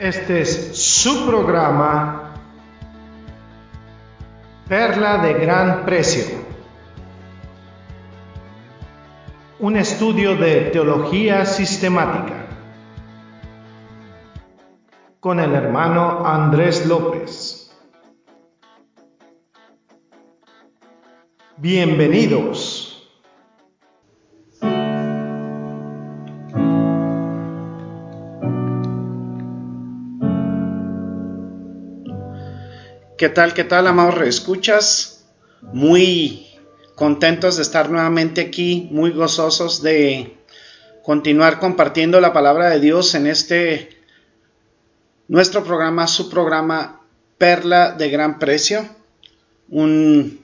Este es su programa Perla de Gran Precio. Un estudio de teología sistemática con el hermano Andrés López. Bienvenidos. ¿Qué tal, qué tal, amados reescuchas? Muy contentos de estar nuevamente aquí, muy gozosos de continuar compartiendo la palabra de Dios en este nuestro programa, su programa Perla de Gran Precio, un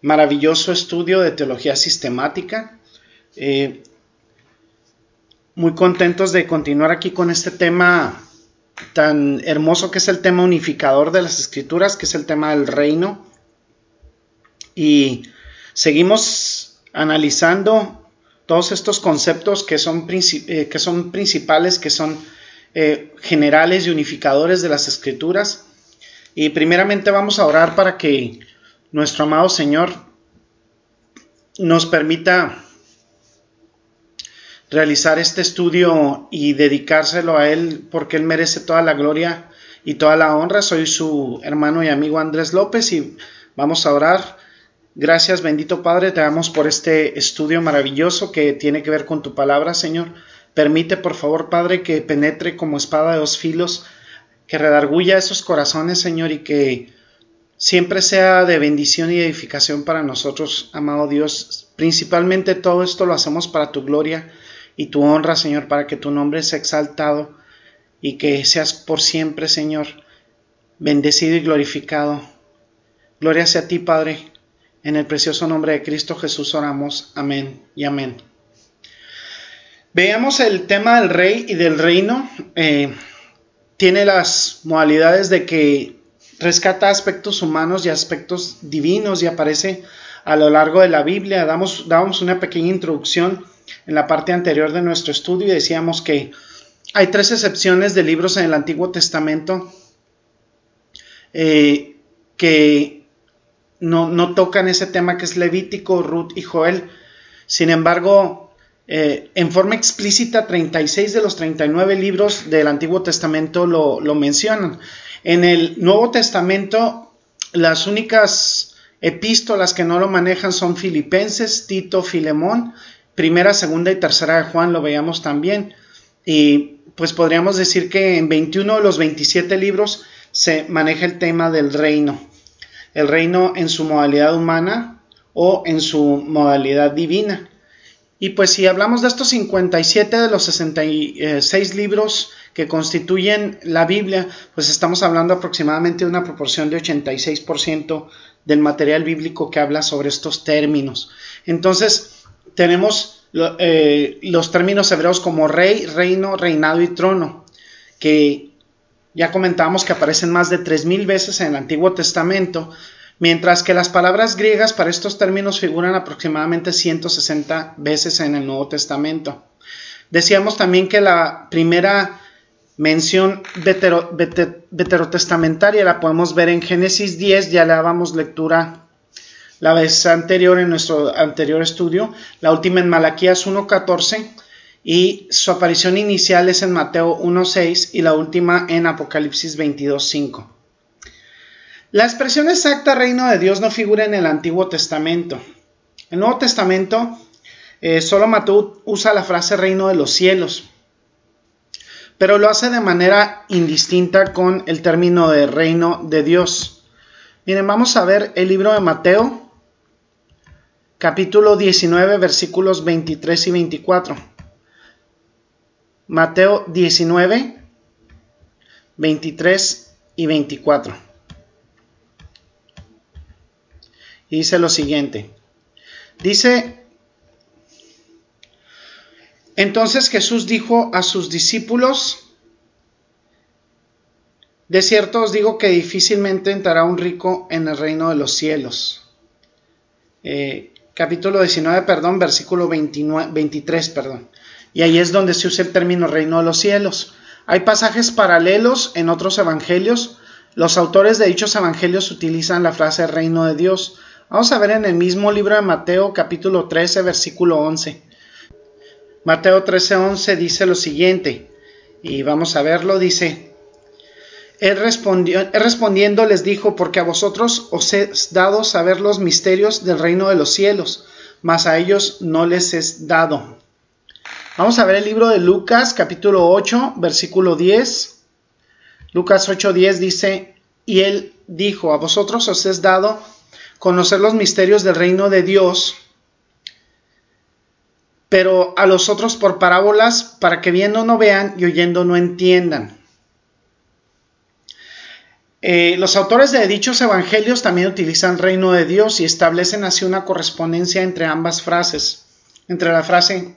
maravilloso estudio de teología sistemática. Eh, muy contentos de continuar aquí con este tema tan hermoso que es el tema unificador de las escrituras, que es el tema del reino. Y seguimos analizando todos estos conceptos que son, eh, que son principales, que son eh, generales y unificadores de las escrituras. Y primeramente vamos a orar para que nuestro amado Señor nos permita realizar este estudio y dedicárselo a Él porque Él merece toda la gloria y toda la honra. Soy su hermano y amigo Andrés López y vamos a orar. Gracias, bendito Padre, te damos por este estudio maravilloso que tiene que ver con tu palabra, Señor. Permite, por favor, Padre, que penetre como espada de dos filos, que redarguya esos corazones, Señor, y que siempre sea de bendición y edificación para nosotros, amado Dios. Principalmente todo esto lo hacemos para tu gloria y tu honra, Señor, para que tu nombre sea exaltado y que seas por siempre, Señor, bendecido y glorificado. Gloria sea a ti, Padre. En el precioso nombre de Cristo Jesús oramos. Amén y amén. Veamos el tema del rey y del reino. Eh, tiene las modalidades de que rescata aspectos humanos y aspectos divinos y aparece a lo largo de la Biblia. Damos, damos una pequeña introducción en la parte anterior de nuestro estudio decíamos que hay tres excepciones de libros en el Antiguo Testamento eh, que no, tocan ese tema que es Levítico, Ruth y Joel. Sin embargo, eh, en forma explícita, 36 de los 39 libros del Antiguo Testamento lo, lo mencionan. En el Nuevo Testamento, las únicas epístolas que no lo manejan son Filipenses, Tito, Filemón primera, segunda y tercera de Juan lo veíamos también. Y pues podríamos decir que en 21 de los 27 libros se maneja el tema del reino. El reino en su modalidad humana o en su modalidad divina. Y pues si hablamos de estos 57 de los 66 libros que constituyen la Biblia, pues estamos hablando aproximadamente de una proporción de 86% del material bíblico que habla sobre estos términos. Entonces, tenemos eh, los términos hebreos como rey, reino, reinado y trono, que ya comentábamos que aparecen más de 3.000 veces en el Antiguo Testamento, mientras que las palabras griegas para estos términos figuran aproximadamente 160 veces en el Nuevo Testamento. Decíamos también que la primera mención veterotestamentaria la podemos ver en Génesis 10, ya le dábamos lectura la vez anterior en nuestro anterior estudio, la última en Malaquías 1.14 y su aparición inicial es en Mateo 1.6 y la última en Apocalipsis 22.5. La expresión exacta reino de Dios no figura en el Antiguo Testamento. En el Nuevo Testamento eh, solo Mateo usa la frase reino de los cielos, pero lo hace de manera indistinta con el término de reino de Dios. Miren, vamos a ver el libro de Mateo, capítulo 19, versículos 23 y 24. Mateo 19, 23 y 24. Y dice lo siguiente. Dice, entonces Jesús dijo a sus discípulos, de cierto os digo que difícilmente entrará un rico en el reino de los cielos. Eh, capítulo 19, perdón, versículo 29, 23, perdón. Y ahí es donde se usa el término reino de los cielos. Hay pasajes paralelos en otros evangelios. Los autores de dichos evangelios utilizan la frase reino de Dios. Vamos a ver en el mismo libro de Mateo capítulo 13 versículo 11. Mateo 13 11 dice lo siguiente, y vamos a verlo, dice, él, respondiendo les dijo, porque a vosotros os he dado saber los misterios del reino de los cielos, mas a ellos no les es dado. Vamos a ver el libro de Lucas, capítulo 8, versículo 10. Lucas 8, 10 dice, y él dijo, a vosotros os es dado conocer los misterios del reino de Dios, pero a los otros por parábolas, para que viendo no vean y oyendo no entiendan. Eh, los autores de dichos evangelios también utilizan reino de Dios y establecen así una correspondencia entre ambas frases, entre la frase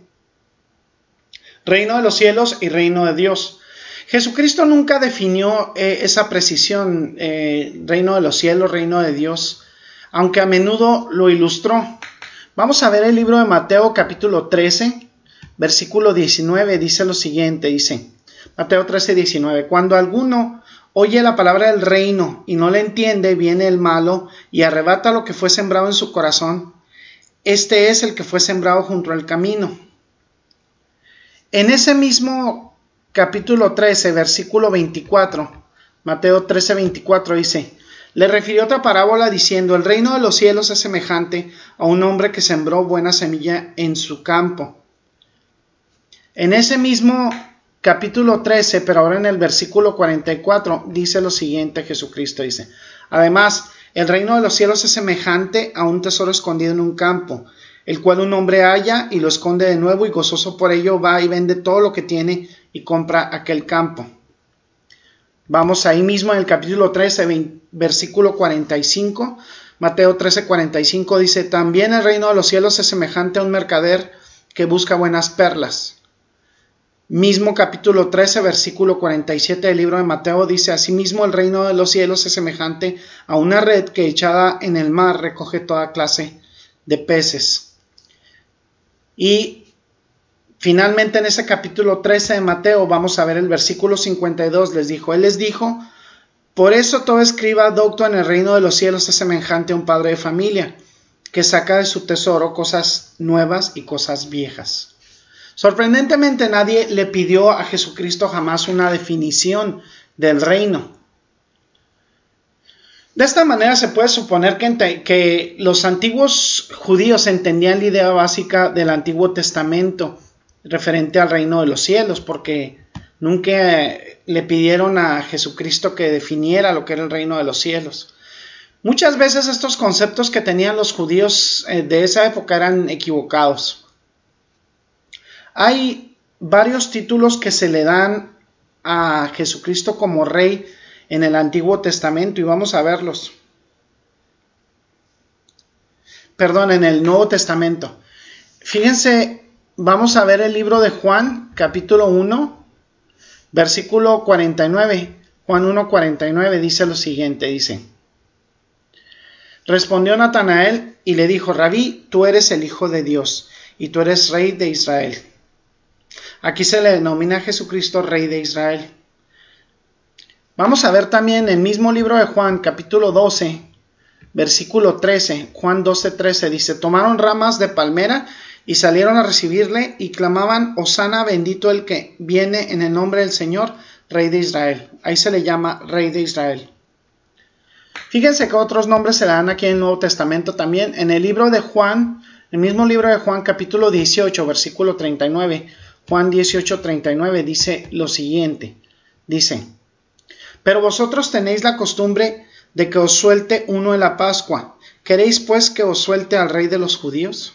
reino de los cielos y reino de Dios. Jesucristo nunca definió eh, esa precisión, eh, reino de los cielos, reino de Dios, aunque a menudo lo ilustró. Vamos a ver el libro de Mateo capítulo 13, versículo 19, dice lo siguiente, dice, Mateo 13, 19, cuando alguno oye la palabra del reino y no la entiende, viene el malo y arrebata lo que fue sembrado en su corazón. Este es el que fue sembrado junto al camino. En ese mismo capítulo 13, versículo 24, Mateo 13, 24 dice, le refirió otra parábola diciendo, el reino de los cielos es semejante a un hombre que sembró buena semilla en su campo. En ese mismo capítulo 13, pero ahora en el versículo 44, dice lo siguiente, Jesucristo dice, además, el reino de los cielos es semejante a un tesoro escondido en un campo, el cual un hombre halla y lo esconde de nuevo y gozoso por ello va y vende todo lo que tiene y compra aquel campo. Vamos ahí mismo en el capítulo 13, versículo 45. Mateo 13, 45 dice, también el reino de los cielos es semejante a un mercader que busca buenas perlas Mismo capítulo 13, versículo 47 del libro de Mateo dice, Asimismo el reino de los cielos es semejante a una red que echada en el mar recoge toda clase de peces. Y finalmente en ese capítulo 13 de Mateo vamos a ver el versículo 52, les dijo, Él les dijo, por eso todo escriba docto en el reino de los cielos es semejante a un padre de familia, que saca de su tesoro cosas nuevas y cosas viejas. Sorprendentemente nadie le pidió a Jesucristo jamás una definición del reino. De esta manera se puede suponer que, los antiguos judíos entendían la idea básica del Antiguo Testamento referente al reino de los cielos, porque nunca le pidieron a Jesucristo que definiera lo que era el reino de los cielos. Muchas veces estos conceptos que tenían los judíos eh, de esa época eran equivocados. Hay varios títulos que se le dan a Jesucristo como rey en el Antiguo Testamento y vamos a verlos. Perdón, en el Nuevo Testamento. Fíjense, vamos a ver el libro de Juan, capítulo 1, versículo 49. Juan 1, 49 dice lo siguiente, dice. Respondió Natanael y le dijo, Rabí, tú eres el Hijo de Dios y tú eres Rey de Israel. Aquí se le denomina a Jesucristo Rey de Israel. Vamos a ver también el mismo libro de Juan, capítulo 12, versículo 13. Juan 12, 13 dice, tomaron ramas de palmera y salieron a recibirle y clamaban, Osana bendito el que viene en el nombre del Señor, Rey de Israel. Ahí se le llama Rey de Israel. Fíjense que otros nombres se le dan aquí en el Nuevo Testamento también. En el libro de Juan, el mismo libro de Juan, capítulo 18, versículo 39, Juan 18:39 dice lo siguiente. Dice, pero vosotros tenéis la costumbre de que os suelte uno en la Pascua. ¿Queréis pues que os suelte al rey de los judíos?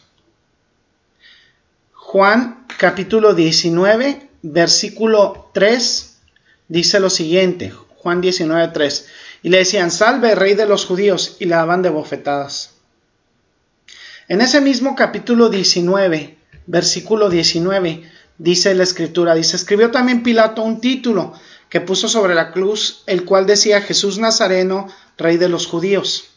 Juan capítulo 19, versículo 3 dice lo siguiente. Juan 19, 3. Y le decían, salve rey de los judíos, y le daban de bofetadas. En ese mismo capítulo 19, versículo 19, dice la escritura, dice, escribió también Pilato un título que puso sobre la cruz, el cual decía Jesús Nazareno, rey de los judíos.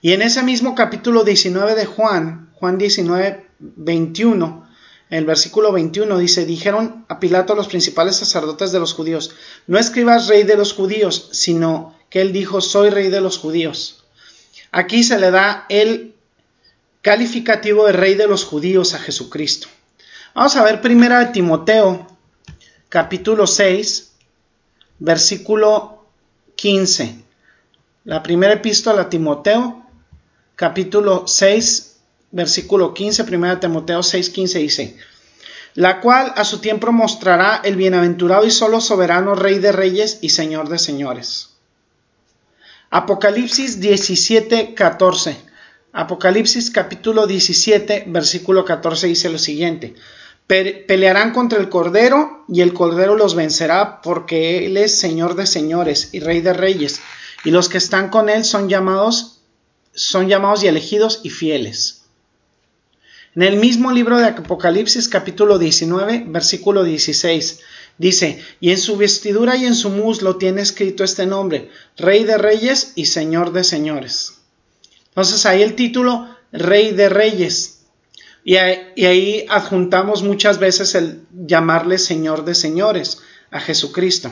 Y en ese mismo capítulo 19 de Juan, Juan 19, 21, En el versículo 21 dice, dijeron a Pilato los principales sacerdotes de los judíos, no escribas rey de los judíos, sino que él dijo, soy rey de los judíos. Aquí se le da el calificativo de rey de los judíos a Jesucristo. Vamos a ver primera de Timoteo, capítulo 6, versículo 15. La primera epístola a Timoteo, capítulo 6, versículo 15, primera de Timoteo 6, 15 dice, la cual a su tiempo mostrará el bienaventurado y solo soberano Rey de Reyes y Señor de Señores. Apocalipsis 17, 14. Apocalipsis capítulo 17, versículo 14 dice lo siguiente. Pelearán contra el Cordero y el Cordero los vencerá porque Él es Señor de señores y Rey de reyes y los que están con Él son llamados, son llamados y elegidos y fieles. En el mismo libro de Apocalipsis capítulo 19 versículo 16 dice, y en su vestidura y en su muslo tiene escrito este nombre, Rey de Reyes y Señor de Señores. Entonces ahí el título Rey de Reyes y ahí, adjuntamos muchas veces el llamarle Señor de señores a Jesucristo.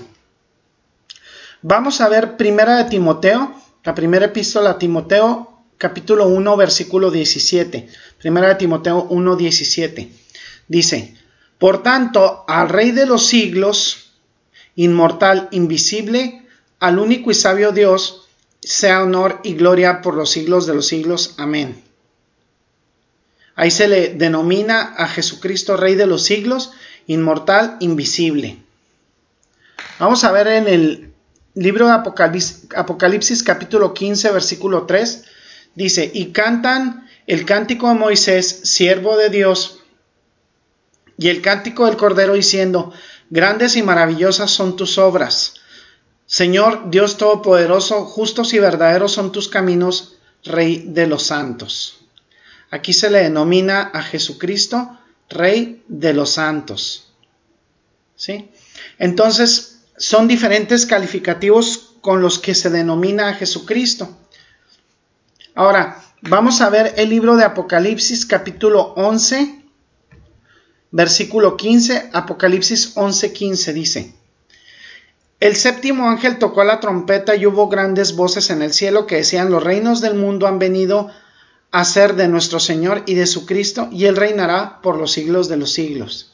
Vamos a ver primera de Timoteo, la primera epístola a Timoteo, capítulo 1, versículo 17. Primera de Timoteo 1, 17. Dice, por tanto, al Rey de los siglos, inmortal, invisible, al único y sabio Dios, sea honor y gloria por los siglos de los siglos. Amén. Ahí se le denomina a Jesucristo Rey de los siglos, inmortal, invisible. Vamos a ver en el libro de Apocalipsis, capítulo 15, versículo 3. Dice, y cantan el cántico de Moisés, siervo de Dios, y el cántico del Cordero diciendo, grandes y maravillosas son tus obras. Señor Dios Todopoderoso, justos y verdaderos son tus caminos, Rey de los santos. Aquí se le denomina a Jesucristo Rey de los Santos. ¿Sí? Entonces, son diferentes calificativos con los que se denomina a Jesucristo. Ahora, vamos a ver el libro de Apocalipsis capítulo 11, versículo 15, Apocalipsis 11, 15 dice, el séptimo ángel tocó la trompeta y hubo grandes voces en el cielo que decían, los reinos del mundo han venido a ser de nuestro Señor y de su Cristo, y Él reinará por los siglos de los siglos.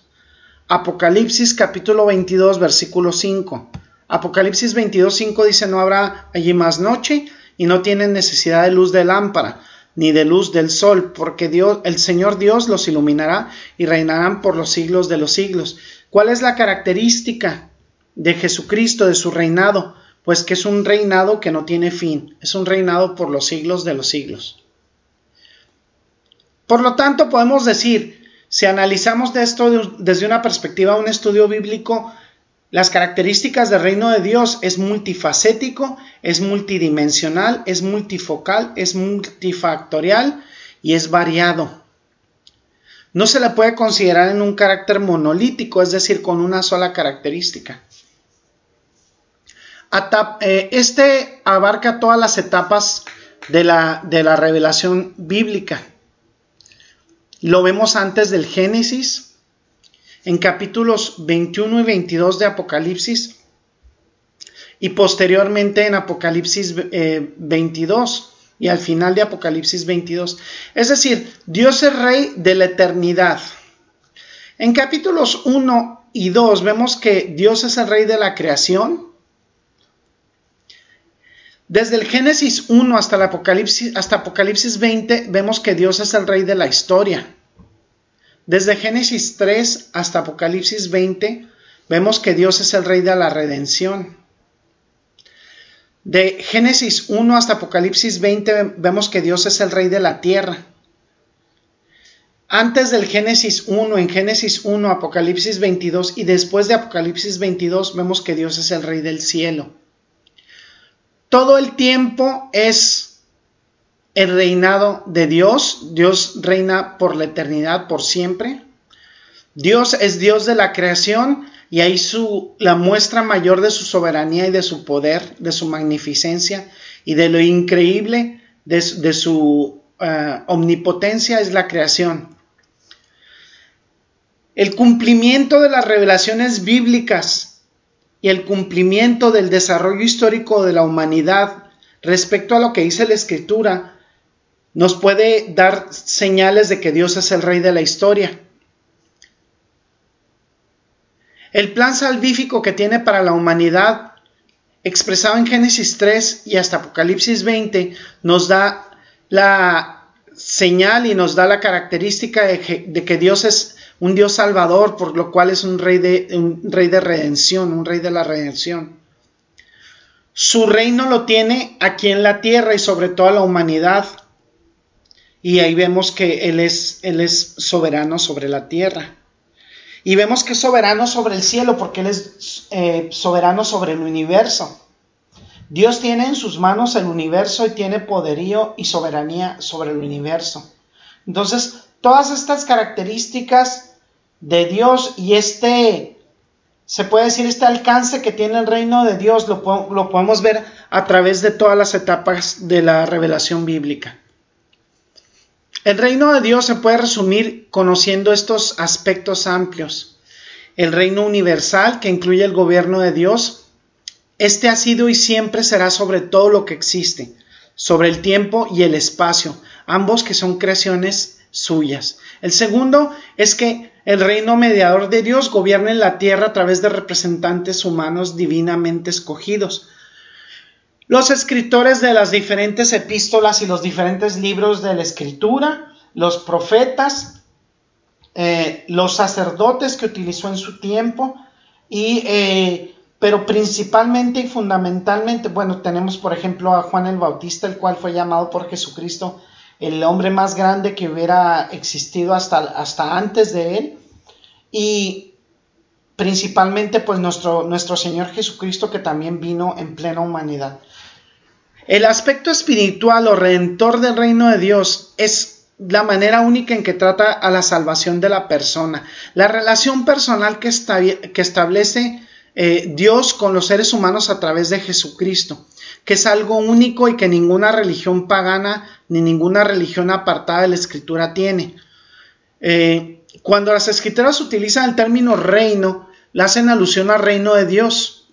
Apocalipsis capítulo 22 versículo 5. Apocalipsis 22 5 dice no habrá allí más noche y no tienen necesidad de luz de lámpara ni de luz del sol, porque Dios, el Señor Dios los iluminará y reinarán por los siglos de los siglos. ¿Cuál es la característica de Jesucristo, de su reinado? Pues que es un reinado que no tiene fin, es un reinado por los siglos de los siglos. Por lo tanto, podemos decir, si analizamos esto desde una perspectiva de un estudio bíblico, las características del reino de Dios es multifacético, es multidimensional, es multifocal, es multifactorial y es variado. No se le puede considerar en un carácter monolítico, es decir, con una sola característica. Eh, este abarca todas las etapas de la revelación bíblica. Lo vemos antes del Génesis, en capítulos 21 y 22 de Apocalipsis y posteriormente en Apocalipsis 22 eh, y al final de Apocalipsis 22. Es decir, Dios es rey de la eternidad. En capítulos 1 y 2 vemos que Dios es el rey de la creación, desde el Génesis 1 hasta el Apocalipsis, Apocalipsis 20 vemos que Dios es el rey de la historia. Desde Génesis 3 hasta Apocalipsis 20 vemos que Dios es el rey de la redención. De Génesis 1 hasta Apocalipsis 20 vemos que Dios es el rey de la tierra. Antes del Génesis 1, en Génesis 1, Apocalipsis 22 y después de Apocalipsis 22 vemos que Dios es el rey del cielo todo el tiempo es el reinado de Dios. Dios reina por la eternidad, por siempre. Dios es Dios de la creación y ahí su, la muestra mayor de su soberanía y de su poder, de su magnificencia y de lo increíble de, su eh, omnipotencia es la creación. el cumplimiento de las revelaciones bíblicas y el cumplimiento del desarrollo histórico de la humanidad respecto a lo que dice la escritura nos puede dar señales de que Dios es el rey de la historia. El plan salvífico que tiene para la humanidad, expresado en Génesis 3 y hasta Apocalipsis 20, nos da la señal y nos da la característica de que, Dios es un Dios salvador, por lo cual es un rey, de, un rey de redención, un rey de la redención. Su reino lo tiene aquí en la tierra y sobre toda la humanidad. Y ahí vemos que Él es, él es soberano sobre la tierra. Y vemos que es soberano sobre el cielo porque Él es eh, soberano sobre el universo. Dios tiene en sus manos el universo y tiene poderío y soberanía sobre el universo. Entonces, todas estas características de Dios y este, se puede decir, este alcance que tiene el reino de Dios, lo, lo podemos ver a través de todas las etapas de la revelación bíblica. El reino de Dios se puede resumir conociendo estos aspectos amplios. El reino universal, que incluye el gobierno de Dios, este ha sido y siempre será sobre todo lo que existe, sobre el tiempo y el espacio, ambos que son creaciones suyas. El segundo es que el reino mediador de Dios gobierna en la tierra a través de representantes humanos divinamente escogidos. Los escritores de las diferentes epístolas y los diferentes libros de la escritura, los profetas, eh, los sacerdotes que utilizó en su tiempo, y, eh, pero principalmente y fundamentalmente, bueno, tenemos por ejemplo a Juan el Bautista, el cual fue llamado por Jesucristo el hombre más grande que hubiera existido hasta, hasta antes de él, y principalmente pues nuestro, nuestro Señor Jesucristo que también vino en plena humanidad. El aspecto espiritual o redentor del reino de Dios es la manera única en que trata a la salvación de la persona. La relación personal que, que establece eh, Dios con los seres humanos a través de Jesucristo, que es algo único y que ninguna religión pagana ni ninguna religión apartada de la escritura tiene. Eh, cuando las escrituras utilizan el término reino, le hacen alusión al reino de Dios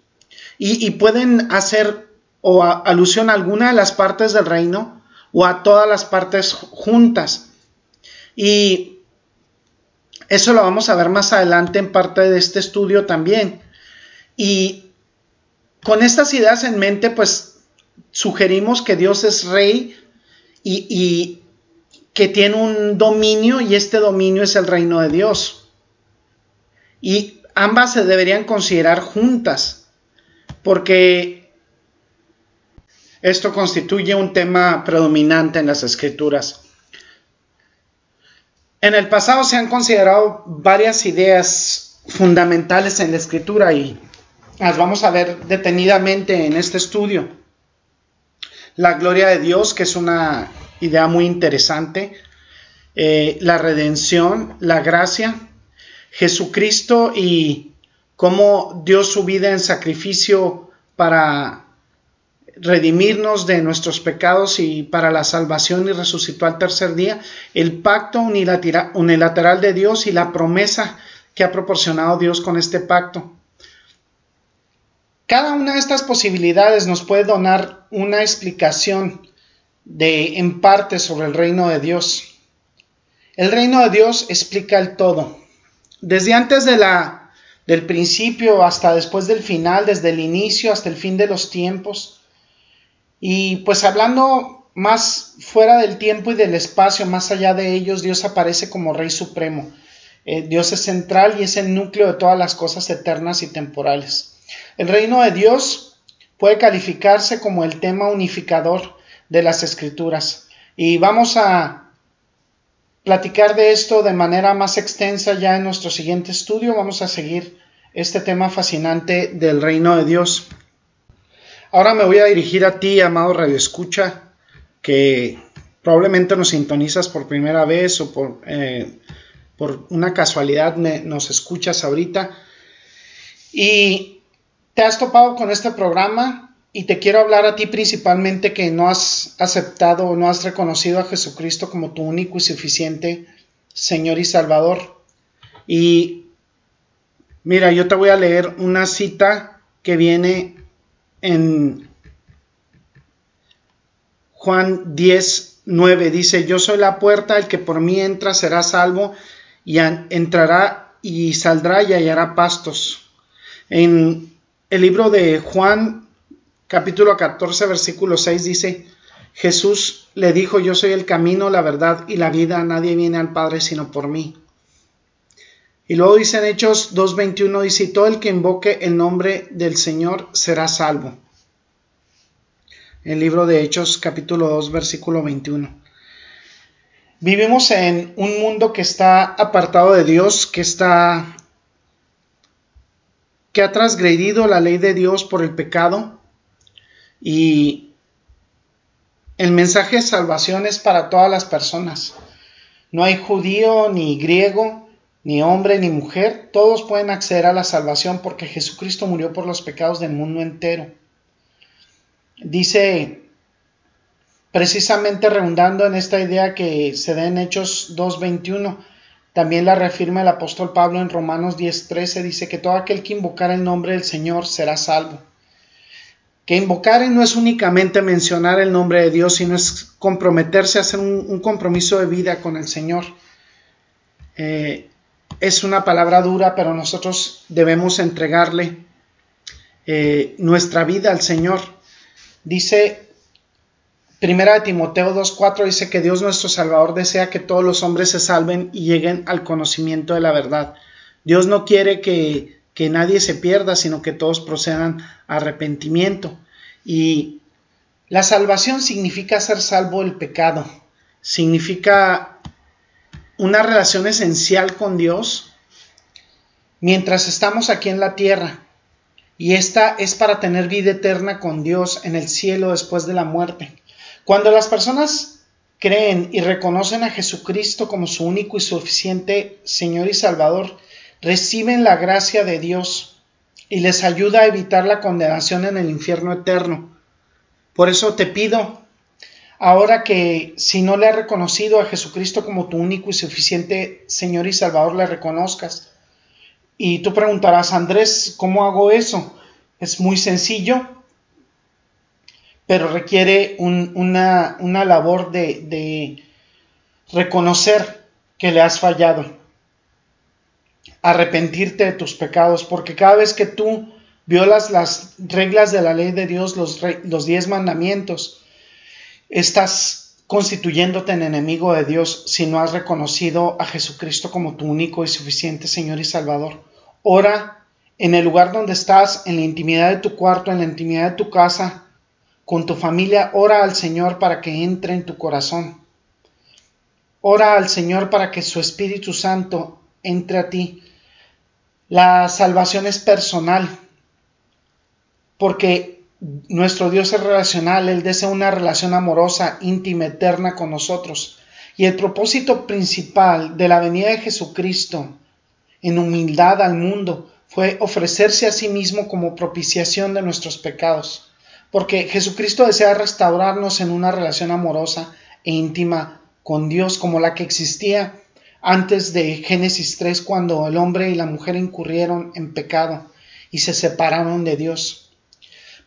y, pueden hacer o alusión a alguna de las partes del reino o a todas las partes juntas. Y eso lo vamos a ver más adelante en parte de este estudio también. Y con estas ideas en mente, pues sugerimos que Dios es rey y, que tiene un dominio y este dominio es el reino de Dios. Y ambas se deberían considerar juntas, porque esto constituye un tema predominante en las escrituras. En el pasado se han considerado varias ideas fundamentales en la escritura y las vamos a ver detenidamente en este estudio. La gloria de Dios, que es una idea muy interesante. Eh, la redención, la gracia, Jesucristo y cómo dio su vida en sacrificio para redimirnos de nuestros pecados y para la salvación y resucitó al tercer día, el pacto unilateral de Dios y la promesa que ha proporcionado Dios con este pacto. Cada una de estas posibilidades nos puede donar una explicación de en parte sobre el reino de Dios. El reino de Dios explica el todo. Desde antes de la, del principio hasta después del final, desde el inicio hasta el fin de los tiempos, y pues hablando más fuera del tiempo y del espacio, más allá de ellos, Dios aparece como Rey Supremo. Eh, Dios es central y es el núcleo de todas las cosas eternas y temporales. El reino de Dios puede calificarse como el tema unificador de las escrituras. Y vamos a platicar de esto de manera más extensa ya en nuestro siguiente estudio. Vamos a seguir este tema fascinante del reino de Dios. Ahora me voy a dirigir a ti, amado Radio Escucha, que probablemente nos sintonizas por primera vez o por, eh, por una casualidad nos escuchas ahorita. Y te has topado con este programa y te quiero hablar a ti principalmente que no has aceptado o no has reconocido a Jesucristo como tu único y suficiente Señor y Salvador. Y mira, yo te voy a leer una cita que viene en Juan 10, 9. Dice, yo soy la puerta, el que por mí entra será salvo y entrará y saldrá y hallará pastos. En el libro de Juan capítulo 14 versículo 6 dice, Jesús le dijo, yo soy el camino, la verdad y la vida, nadie viene al Padre sino por mí. Y luego dice en Hechos 2.21, dice, todo el que invoque el nombre del Señor será salvo. El libro de Hechos capítulo 2 versículo 21. Vivimos en un mundo que está apartado de Dios, que está que ha transgredido la ley de Dios por el pecado y el mensaje de salvación es para todas las personas. No hay judío ni griego, ni hombre ni mujer, todos pueden acceder a la salvación porque Jesucristo murió por los pecados del mundo entero. Dice, precisamente redundando en esta idea que se da en Hechos 2.21, también la reafirma el apóstol Pablo en Romanos 10.13, dice que todo aquel que invocar el nombre del Señor será salvo. Que invocar no es únicamente mencionar el nombre de Dios, sino es comprometerse a hacer un, compromiso de vida con el Señor. Eh, es una palabra dura, pero nosotros debemos entregarle eh, nuestra vida al Señor. Dice Primera de Timoteo 2.4 dice que Dios nuestro Salvador desea que todos los hombres se salven y lleguen al conocimiento de la verdad. Dios no quiere que, que nadie se pierda, sino que todos procedan a arrepentimiento. Y la salvación significa ser salvo del pecado, significa una relación esencial con Dios mientras estamos aquí en la tierra. Y esta es para tener vida eterna con Dios en el cielo después de la muerte. Cuando las personas creen y reconocen a Jesucristo como su único y suficiente Señor y Salvador, reciben la gracia de Dios y les ayuda a evitar la condenación en el infierno eterno. Por eso te pido, ahora que si no le has reconocido a Jesucristo como tu único y suficiente Señor y Salvador, le reconozcas. Y tú preguntarás, Andrés, ¿cómo hago eso? Es muy sencillo pero requiere una, labor de, reconocer que le has fallado, arrepentirte de tus pecados, porque cada vez que tú violas las reglas de la ley de Dios, los, los diez mandamientos, estás constituyéndote en enemigo de Dios si no has reconocido a Jesucristo como tu único y suficiente Señor y Salvador. Ora en el lugar donde estás, en la intimidad de tu cuarto, en la intimidad de tu casa, con tu familia, ora al Señor para que entre en tu corazón. Ora al Señor para que su Espíritu Santo entre a ti. La salvación es personal, porque nuestro Dios es relacional, Él desea una relación amorosa, íntima, eterna con nosotros. Y el propósito principal de la venida de Jesucristo en humildad al mundo fue ofrecerse a sí mismo como propiciación de nuestros pecados porque Jesucristo desea restaurarnos en una relación amorosa e íntima con Dios como la que existía antes de Génesis 3 cuando el hombre y la mujer incurrieron en pecado y se separaron de Dios.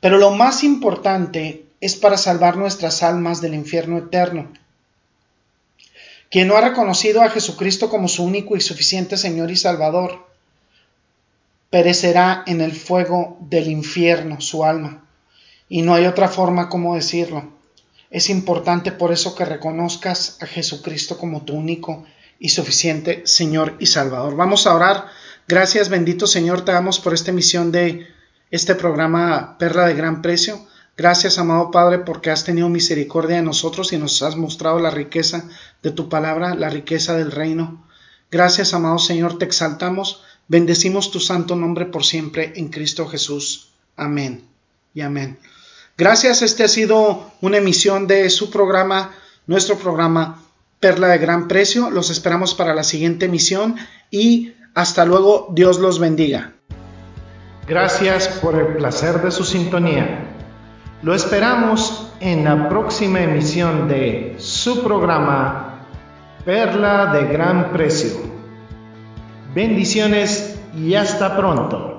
Pero lo más importante es para salvar nuestras almas del infierno eterno. Quien no ha reconocido a Jesucristo como su único y suficiente Señor y Salvador, perecerá en el fuego del infierno su alma y no hay otra forma como decirlo. Es importante por eso que reconozcas a Jesucristo como tu único y suficiente Señor y Salvador. Vamos a orar. Gracias, bendito Señor, te damos por esta emisión de este programa Perla de Gran Precio. Gracias, amado Padre, porque has tenido misericordia de nosotros y nos has mostrado la riqueza de tu palabra, la riqueza del reino. Gracias, amado Señor, te exaltamos, bendecimos tu santo nombre por siempre en Cristo Jesús. Amén y amén. Gracias, este ha sido una emisión de su programa, nuestro programa Perla de Gran Precio. Los esperamos para la siguiente emisión y hasta luego, Dios los bendiga. Gracias por el placer de su sintonía. Lo esperamos en la próxima emisión de su programa Perla de Gran Precio. Bendiciones y hasta pronto.